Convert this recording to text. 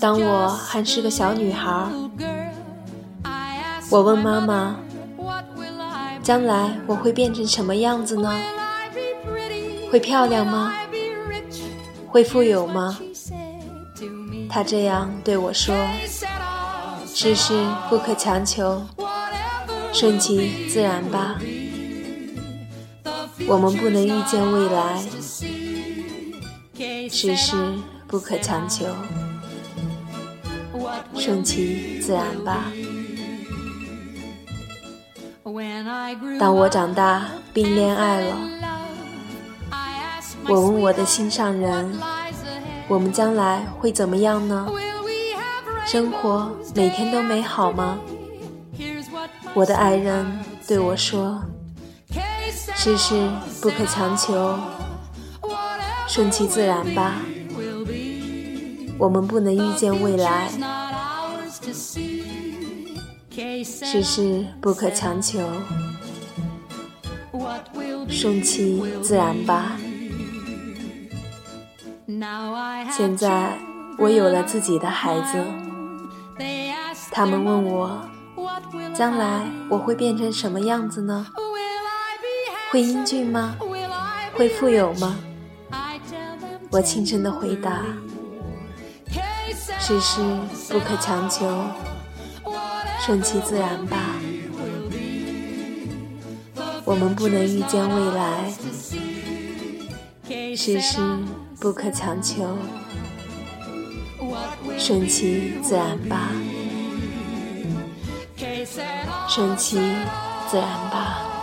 当我还是个小女孩，我问妈妈：“将来我会变成什么样子呢？会漂亮吗？会富有吗？”她这样对我说：“世事不可强求，顺其自然吧。我们不能预见未来，世事不可强求。”顺其自然吧。当我长大并恋爱了，我问我的心上人：“我们将来会怎么样呢？生活每天都美好吗？”我的爱人对我说：“世事不可强求，顺其自然吧。我们不能预见未来。”世事不可强求，顺其自然吧。现在我有了自己的孩子，他们问我，将来我会变成什么样子呢？会英俊吗？会富有吗？我轻声的回答：世事不可强求。顺其自然吧，我们不能预见未来，世事不可强求，顺其自然吧，顺其自然吧。